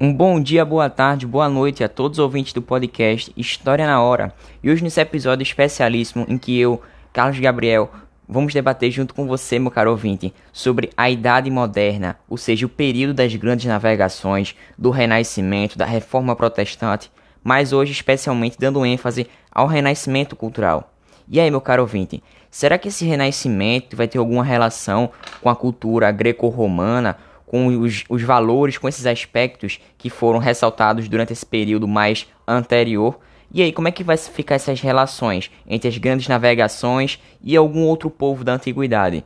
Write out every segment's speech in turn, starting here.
Um bom dia, boa tarde, boa noite a todos os ouvintes do podcast História na Hora. E hoje nesse episódio especialíssimo em que eu, Carlos Gabriel, vamos debater junto com você, meu caro ouvinte, sobre a Idade Moderna, ou seja, o período das grandes navegações, do Renascimento, da Reforma Protestante, mas hoje especialmente dando ênfase ao Renascimento cultural. E aí, meu caro ouvinte, será que esse Renascimento vai ter alguma relação com a cultura greco-romana com os, os valores, com esses aspectos que foram ressaltados durante esse período mais anterior. E aí, como é que vai ficar essas relações entre as grandes navegações e algum outro povo da antiguidade?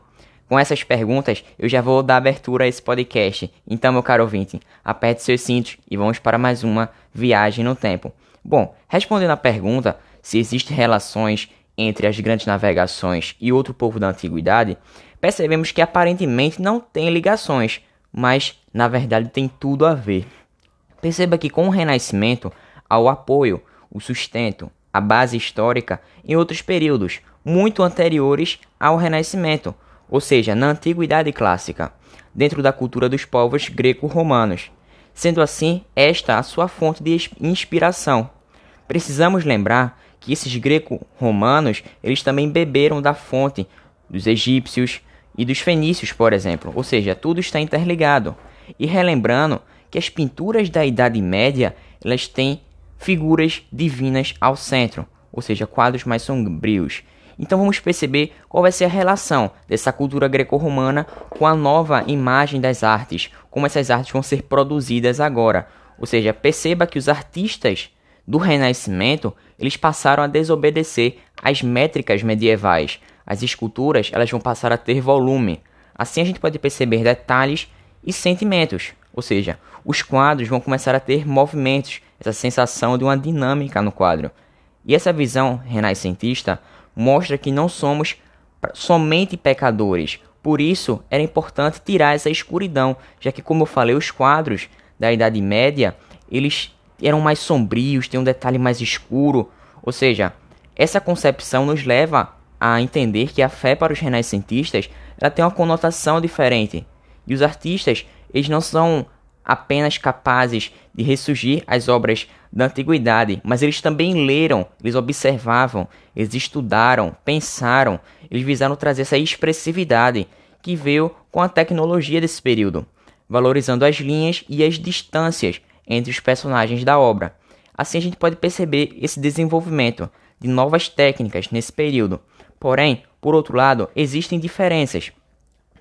Com essas perguntas, eu já vou dar abertura a esse podcast. Então, meu caro ouvinte, aperte seus cintos e vamos para mais uma viagem no tempo. Bom, respondendo à pergunta se existem relações entre as grandes navegações e outro povo da antiguidade, percebemos que aparentemente não tem ligações, mas na verdade tem tudo a ver. Perceba que com o Renascimento há o apoio, o sustento, a base histórica em outros períodos muito anteriores ao Renascimento, ou seja, na Antiguidade Clássica, dentro da cultura dos povos greco-romanos. Sendo assim, esta a sua fonte de inspiração. Precisamos lembrar que esses greco-romanos, eles também beberam da fonte dos egípcios, e dos fenícios, por exemplo, ou seja, tudo está interligado. E relembrando que as pinturas da Idade Média, elas têm figuras divinas ao centro, ou seja, quadros mais sombrios. Então vamos perceber qual vai ser a relação dessa cultura greco-romana com a nova imagem das artes, como essas artes vão ser produzidas agora. Ou seja, perceba que os artistas do Renascimento, eles passaram a desobedecer às métricas medievais, as esculturas elas vão passar a ter volume. Assim a gente pode perceber detalhes e sentimentos, ou seja, os quadros vão começar a ter movimentos, essa sensação de uma dinâmica no quadro. E essa visão renascentista mostra que não somos somente pecadores. Por isso, era importante tirar essa escuridão, já que como eu falei, os quadros da Idade Média, eles eram mais sombrios, têm um detalhe mais escuro, ou seja, essa concepção nos leva a entender que a fé para os renascentistas ela tem uma conotação diferente. E os artistas, eles não são apenas capazes de ressurgir as obras da antiguidade, mas eles também leram, eles observavam, eles estudaram, pensaram, eles visaram trazer essa expressividade que veio com a tecnologia desse período, valorizando as linhas e as distâncias entre os personagens da obra. Assim a gente pode perceber esse desenvolvimento de novas técnicas nesse período, Porém, por outro lado, existem diferenças.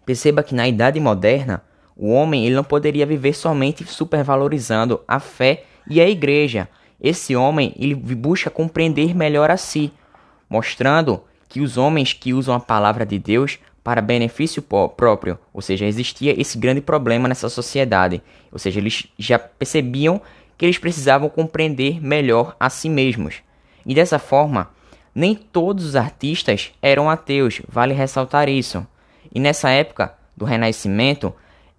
Perceba que na Idade Moderna, o homem ele não poderia viver somente supervalorizando a fé e a igreja. Esse homem ele busca compreender melhor a si, mostrando que os homens que usam a palavra de Deus para benefício próprio, ou seja, existia esse grande problema nessa sociedade, ou seja, eles já percebiam que eles precisavam compreender melhor a si mesmos. E dessa forma, nem todos os artistas eram ateus, vale ressaltar isso. E nessa época do Renascimento,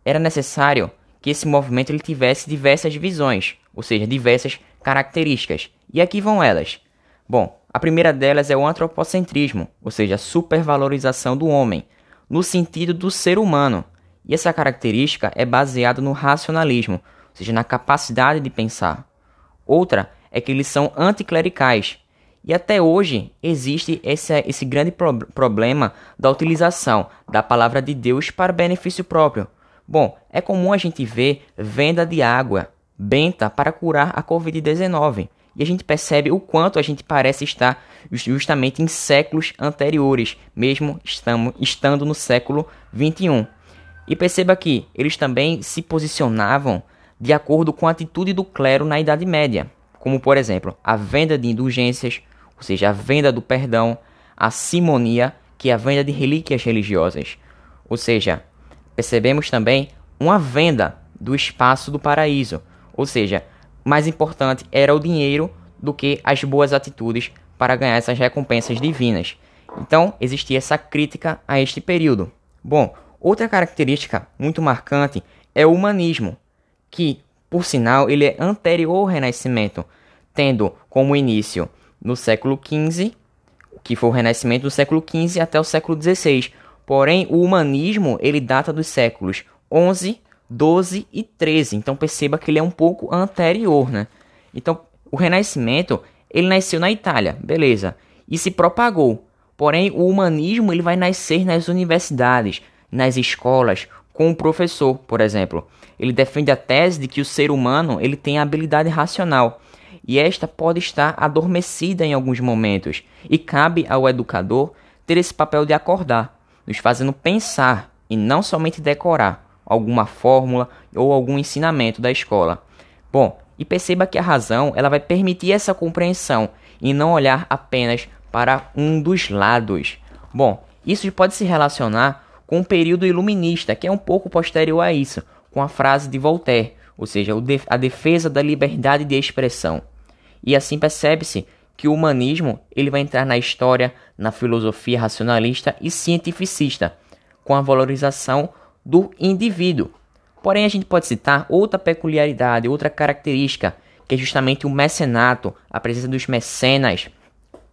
era necessário que esse movimento ele tivesse diversas visões, ou seja, diversas características. E aqui vão elas. Bom, a primeira delas é o antropocentrismo, ou seja, a supervalorização do homem, no sentido do ser humano. E essa característica é baseada no racionalismo, ou seja, na capacidade de pensar. Outra é que eles são anticlericais, e até hoje existe esse, esse grande pro problema da utilização da palavra de Deus para benefício próprio. Bom, é comum a gente ver venda de água benta para curar a Covid-19. E a gente percebe o quanto a gente parece estar justamente em séculos anteriores, mesmo estamos, estando no século 21. E perceba que eles também se posicionavam de acordo com a atitude do clero na Idade Média, como por exemplo a venda de indulgências, ou seja, a venda do perdão, a simonia, que é a venda de relíquias religiosas. Ou seja, percebemos também uma venda do espaço do paraíso, ou seja, mais importante era o dinheiro do que as boas atitudes para ganhar essas recompensas divinas. Então, existia essa crítica a este período. Bom, outra característica muito marcante é o humanismo, que, por sinal, ele é anterior ao Renascimento, tendo como início no século XV, que foi o renascimento do século XV até o século XVI. Porém, o humanismo ele data dos séculos XI, 12 e 13. Então perceba que ele é um pouco anterior, né? Então, o Renascimento, ele nasceu na Itália, beleza? E se propagou. Porém, o humanismo ele vai nascer nas universidades, nas escolas, com o professor, por exemplo. Ele defende a tese de que o ser humano ele tem a habilidade racional e esta pode estar adormecida em alguns momentos, e cabe ao educador ter esse papel de acordar, nos fazendo pensar e não somente decorar alguma fórmula ou algum ensinamento da escola. Bom, e perceba que a razão ela vai permitir essa compreensão e não olhar apenas para um dos lados. Bom, isso pode se relacionar com o período iluminista, que é um pouco posterior a isso, com a frase de Voltaire, ou seja, a defesa da liberdade de expressão. E assim percebe-se que o humanismo ele vai entrar na história, na filosofia racionalista e cientificista, com a valorização do indivíduo. Porém, a gente pode citar outra peculiaridade, outra característica, que é justamente o mecenato, a presença dos mecenas.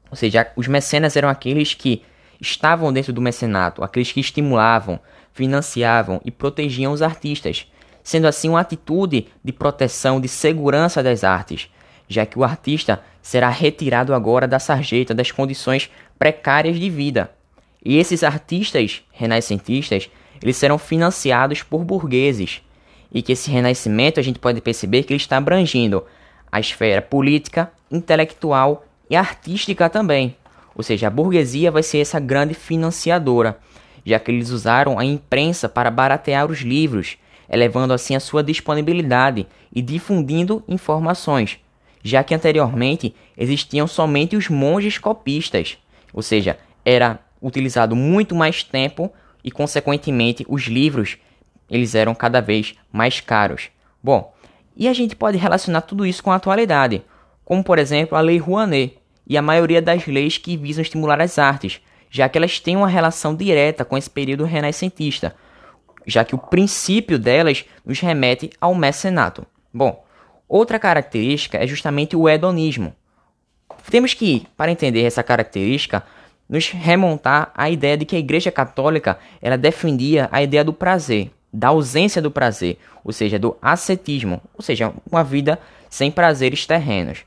Ou seja, os mecenas eram aqueles que estavam dentro do mecenato, aqueles que estimulavam, financiavam e protegiam os artistas, sendo assim uma atitude de proteção, de segurança das artes, já que o artista será retirado agora da sarjeta das condições precárias de vida. E esses artistas renascentistas, eles serão financiados por burgueses, e que esse renascimento a gente pode perceber que ele está abrangindo a esfera política, intelectual e artística também. Ou seja, a burguesia vai ser essa grande financiadora, já que eles usaram a imprensa para baratear os livros, elevando assim a sua disponibilidade e difundindo informações, já que anteriormente existiam somente os monges copistas, ou seja, era utilizado muito mais tempo e consequentemente os livros eles eram cada vez mais caros. Bom, e a gente pode relacionar tudo isso com a atualidade, como por exemplo a Lei Rouanet e a maioria das leis que visam estimular as artes, já que elas têm uma relação direta com esse período renascentista, já que o princípio delas nos remete ao mecenato. Bom, outra característica é justamente o hedonismo. Temos que, para entender essa característica, nos remontar à ideia de que a Igreja Católica ela defendia a ideia do prazer, da ausência do prazer, ou seja, do ascetismo, ou seja, uma vida sem prazeres terrenos,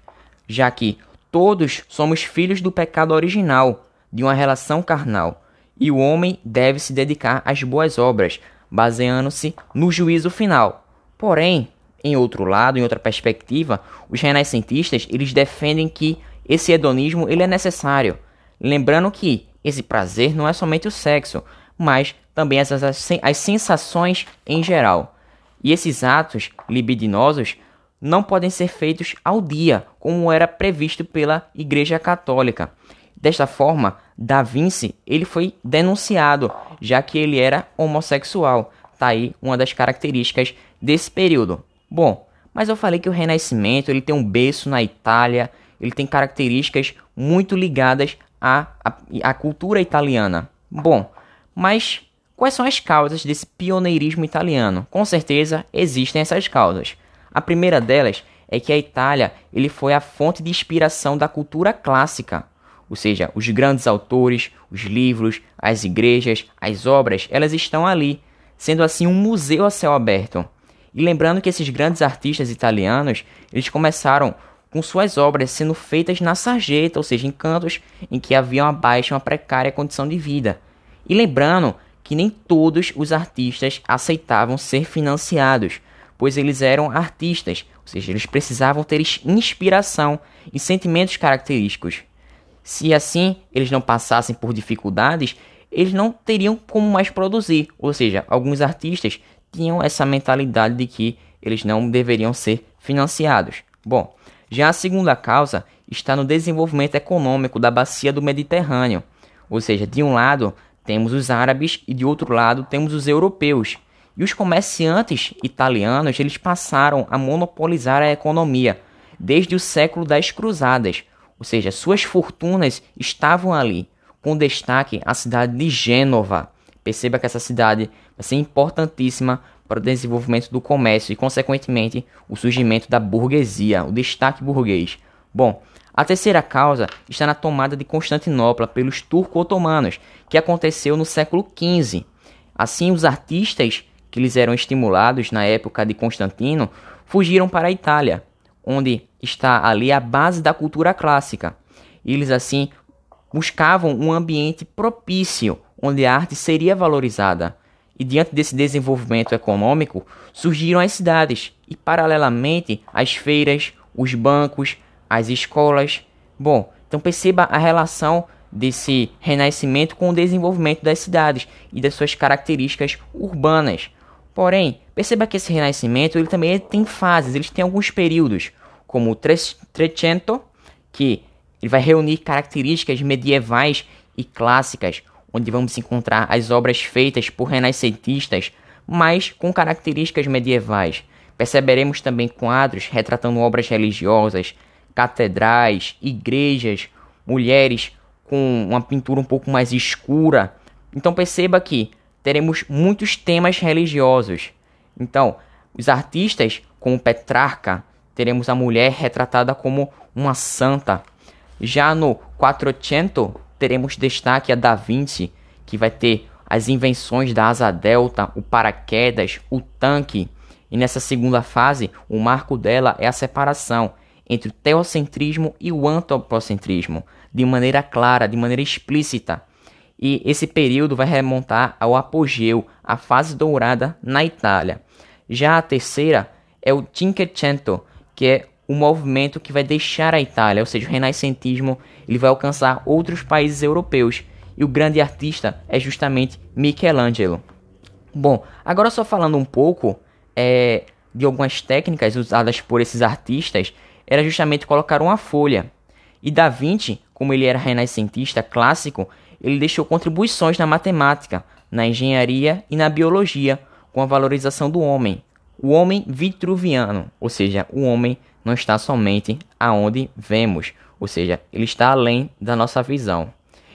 já que todos somos filhos do pecado original, de uma relação carnal, e o homem deve se dedicar às boas obras, baseando-se no juízo final. Porém, em outro lado, em outra perspectiva, os renascentistas eles defendem que esse hedonismo ele é necessário, lembrando que esse prazer não é somente o sexo, mas também as, as, as sensações em geral. E esses atos libidinosos não podem ser feitos ao dia, como era previsto pela Igreja Católica. Desta forma, Da Vinci ele foi denunciado, já que ele era homossexual. Tá aí uma das características desse período. Bom, mas eu falei que o Renascimento ele tem um berço na Itália, ele tem características muito ligadas à, à, à cultura italiana. Bom, mas quais são as causas desse pioneirismo italiano? Com certeza existem essas causas. A primeira delas é que a Itália ele foi a fonte de inspiração da cultura clássica, ou seja, os grandes autores, os livros, as igrejas, as obras, elas estão ali, sendo assim um museu a céu aberto. E lembrando que esses grandes artistas italianos, eles começaram com suas obras sendo feitas na sarjeta, ou seja, em cantos em que havia uma baixa, uma precária condição de vida. E lembrando que nem todos os artistas aceitavam ser financiados, pois eles eram artistas, ou seja, eles precisavam ter inspiração e sentimentos característicos. Se assim eles não passassem por dificuldades, eles não teriam como mais produzir, ou seja, alguns artistas tinham essa mentalidade de que eles não deveriam ser financiados. Bom, já a segunda causa está no desenvolvimento econômico da bacia do Mediterrâneo, ou seja, de um lado temos os árabes e de outro lado temos os europeus. E os comerciantes italianos eles passaram a monopolizar a economia desde o século das Cruzadas, ou seja, suas fortunas estavam ali, com destaque a cidade de Gênova. Perceba que essa cidade vai ser importantíssima para o desenvolvimento do comércio e, consequentemente, o surgimento da burguesia, o destaque burguês. Bom, a terceira causa está na tomada de Constantinopla pelos turco-otomanos, que aconteceu no século XV. Assim, os artistas que eles eram estimulados na época de Constantino, fugiram para a Itália, onde está ali a base da cultura clássica. Eles assim buscavam um ambiente propício onde a arte seria valorizada. E diante desse desenvolvimento econômico, surgiram as cidades e, paralelamente, as feiras, os bancos, as escolas. Bom, então perceba a relação desse renascimento com o desenvolvimento das cidades e das suas características urbanas. Porém, perceba que esse renascimento ele também tem fases, ele tem alguns períodos, como o Trecento, que ele vai reunir características medievais e clássicas, onde vamos encontrar as obras feitas por renascentistas, mas com características medievais. Perceberemos também quadros retratando obras religiosas, catedrais, igrejas, mulheres com uma pintura um pouco mais escura. Então perceba que teremos muitos temas religiosos. Então, os artistas, como Petrarca, teremos a mulher retratada como uma santa. Já no 400, teremos destaque a Da Vinci, que vai ter as invenções da asa delta, o paraquedas, o tanque. E nessa segunda fase, o marco dela é a separação entre o teocentrismo e o antropocentrismo, de maneira clara, de maneira explícita. E esse período vai remontar ao apogeu, a fase dourada na Itália. Já a terceira é o Cinquecento, que é o movimento que vai deixar a Itália, ou seja, o renascentismo, ele vai alcançar outros países europeus. E o grande artista é justamente Michelangelo. Bom, agora só falando um pouco é, de algumas técnicas usadas por esses artistas, era justamente colocar uma folha. E Da Vinci, como ele era renascentista clássico, ele deixou contribuições na matemática, na engenharia e na biologia, com a valorização do homem. O homem vitruviano, ou seja, o homem não está somente aonde vemos, ou seja, ele está além da nossa visão.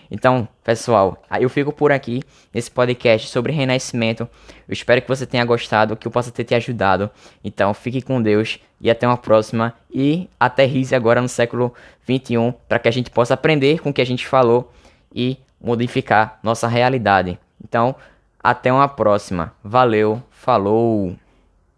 Então, pessoal, eu fico por aqui nesse podcast sobre renascimento. Eu espero que você tenha gostado, que eu possa ter te ajudado. Então, fique com Deus e até uma próxima. E aterrize agora no século 21 para que a gente possa aprender com o que a gente falou e modificar nossa realidade. Então, até uma próxima. Valeu, falou!